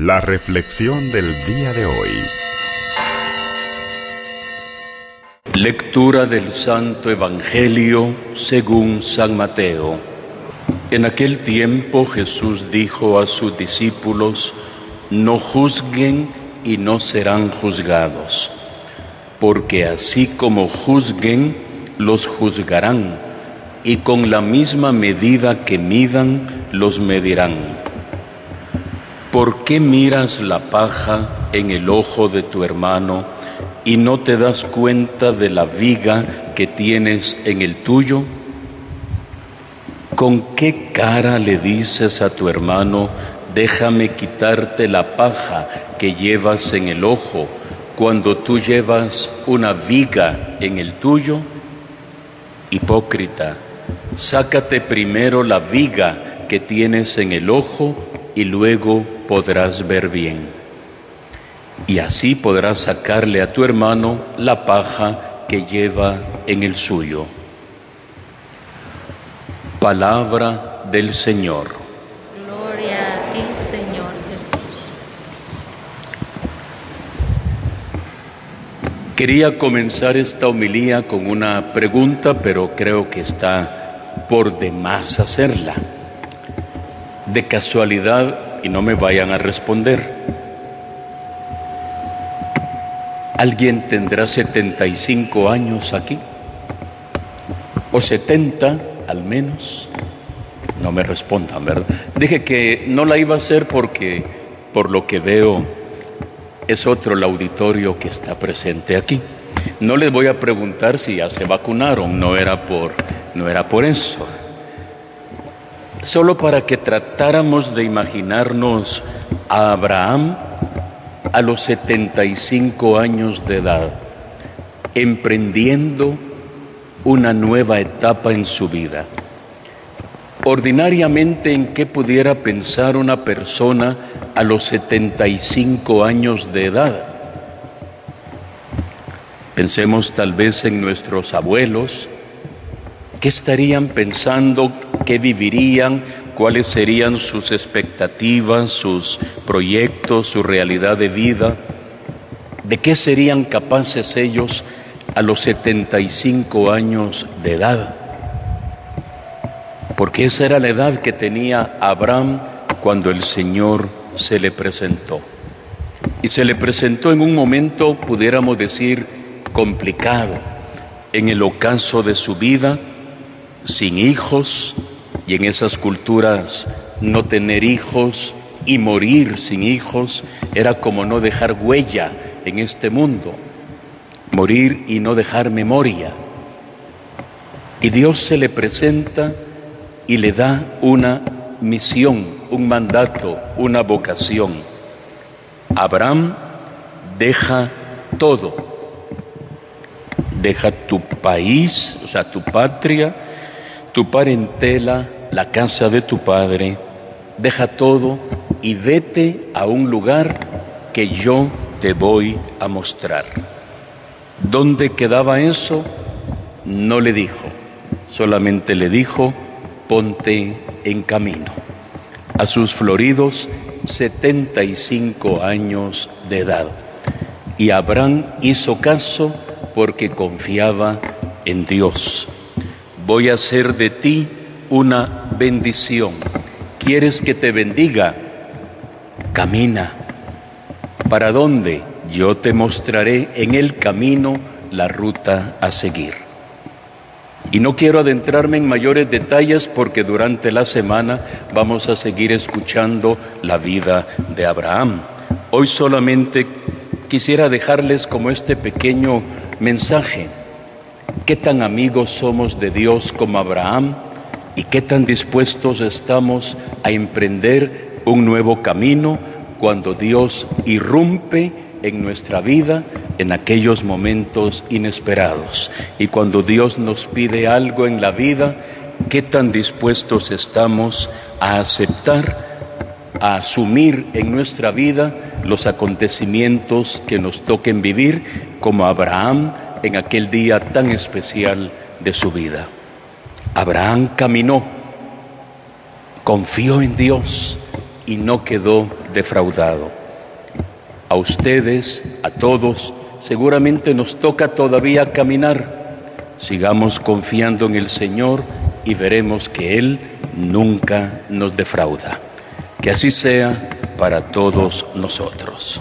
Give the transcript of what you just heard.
La reflexión del día de hoy. Lectura del Santo Evangelio según San Mateo. En aquel tiempo Jesús dijo a sus discípulos, no juzguen y no serán juzgados, porque así como juzguen, los juzgarán, y con la misma medida que midan, los medirán. ¿Por qué miras la paja en el ojo de tu hermano y no te das cuenta de la viga que tienes en el tuyo? ¿Con qué cara le dices a tu hermano, déjame quitarte la paja que llevas en el ojo cuando tú llevas una viga en el tuyo? Hipócrita, sácate primero la viga que tienes en el ojo y luego podrás ver bien. Y así podrás sacarle a tu hermano la paja que lleva en el suyo. Palabra del Señor. Gloria a ti, Señor Jesús. Quería comenzar esta homilía con una pregunta, pero creo que está por demás hacerla de casualidad y no me vayan a responder. ¿Alguien tendrá 75 años aquí? ¿O 70 al menos? No me respondan, ¿verdad? Dije que no la iba a hacer porque, por lo que veo, es otro el auditorio que está presente aquí. No les voy a preguntar si ya se vacunaron, no era por, no era por eso solo para que tratáramos de imaginarnos a Abraham a los 75 años de edad, emprendiendo una nueva etapa en su vida. Ordinariamente, ¿en qué pudiera pensar una persona a los 75 años de edad? Pensemos tal vez en nuestros abuelos, ¿qué estarían pensando qué vivirían, cuáles serían sus expectativas, sus proyectos, su realidad de vida, de qué serían capaces ellos a los 75 años de edad. Porque esa era la edad que tenía Abraham cuando el Señor se le presentó. Y se le presentó en un momento, pudiéramos decir, complicado, en el ocaso de su vida, sin hijos, y en esas culturas no tener hijos y morir sin hijos era como no dejar huella en este mundo, morir y no dejar memoria. Y Dios se le presenta y le da una misión, un mandato, una vocación. Abraham deja todo, deja tu país, o sea, tu patria, tu parentela, la casa de tu padre, deja todo y vete a un lugar que yo te voy a mostrar. ¿Dónde quedaba eso? No le dijo, solamente le dijo, ponte en camino. A sus floridos 75 años de edad. Y Abraham hizo caso porque confiaba en Dios. Voy a hacer de ti una bendición. ¿Quieres que te bendiga? Camina. ¿Para dónde? Yo te mostraré en el camino la ruta a seguir. Y no quiero adentrarme en mayores detalles porque durante la semana vamos a seguir escuchando la vida de Abraham. Hoy solamente quisiera dejarles como este pequeño mensaje. ¿Qué tan amigos somos de Dios como Abraham? Y qué tan dispuestos estamos a emprender un nuevo camino cuando Dios irrumpe en nuestra vida en aquellos momentos inesperados. Y cuando Dios nos pide algo en la vida, qué tan dispuestos estamos a aceptar, a asumir en nuestra vida los acontecimientos que nos toquen vivir, como Abraham en aquel día tan especial de su vida. Abraham caminó, confió en Dios y no quedó defraudado. A ustedes, a todos, seguramente nos toca todavía caminar. Sigamos confiando en el Señor y veremos que Él nunca nos defrauda. Que así sea para todos nosotros.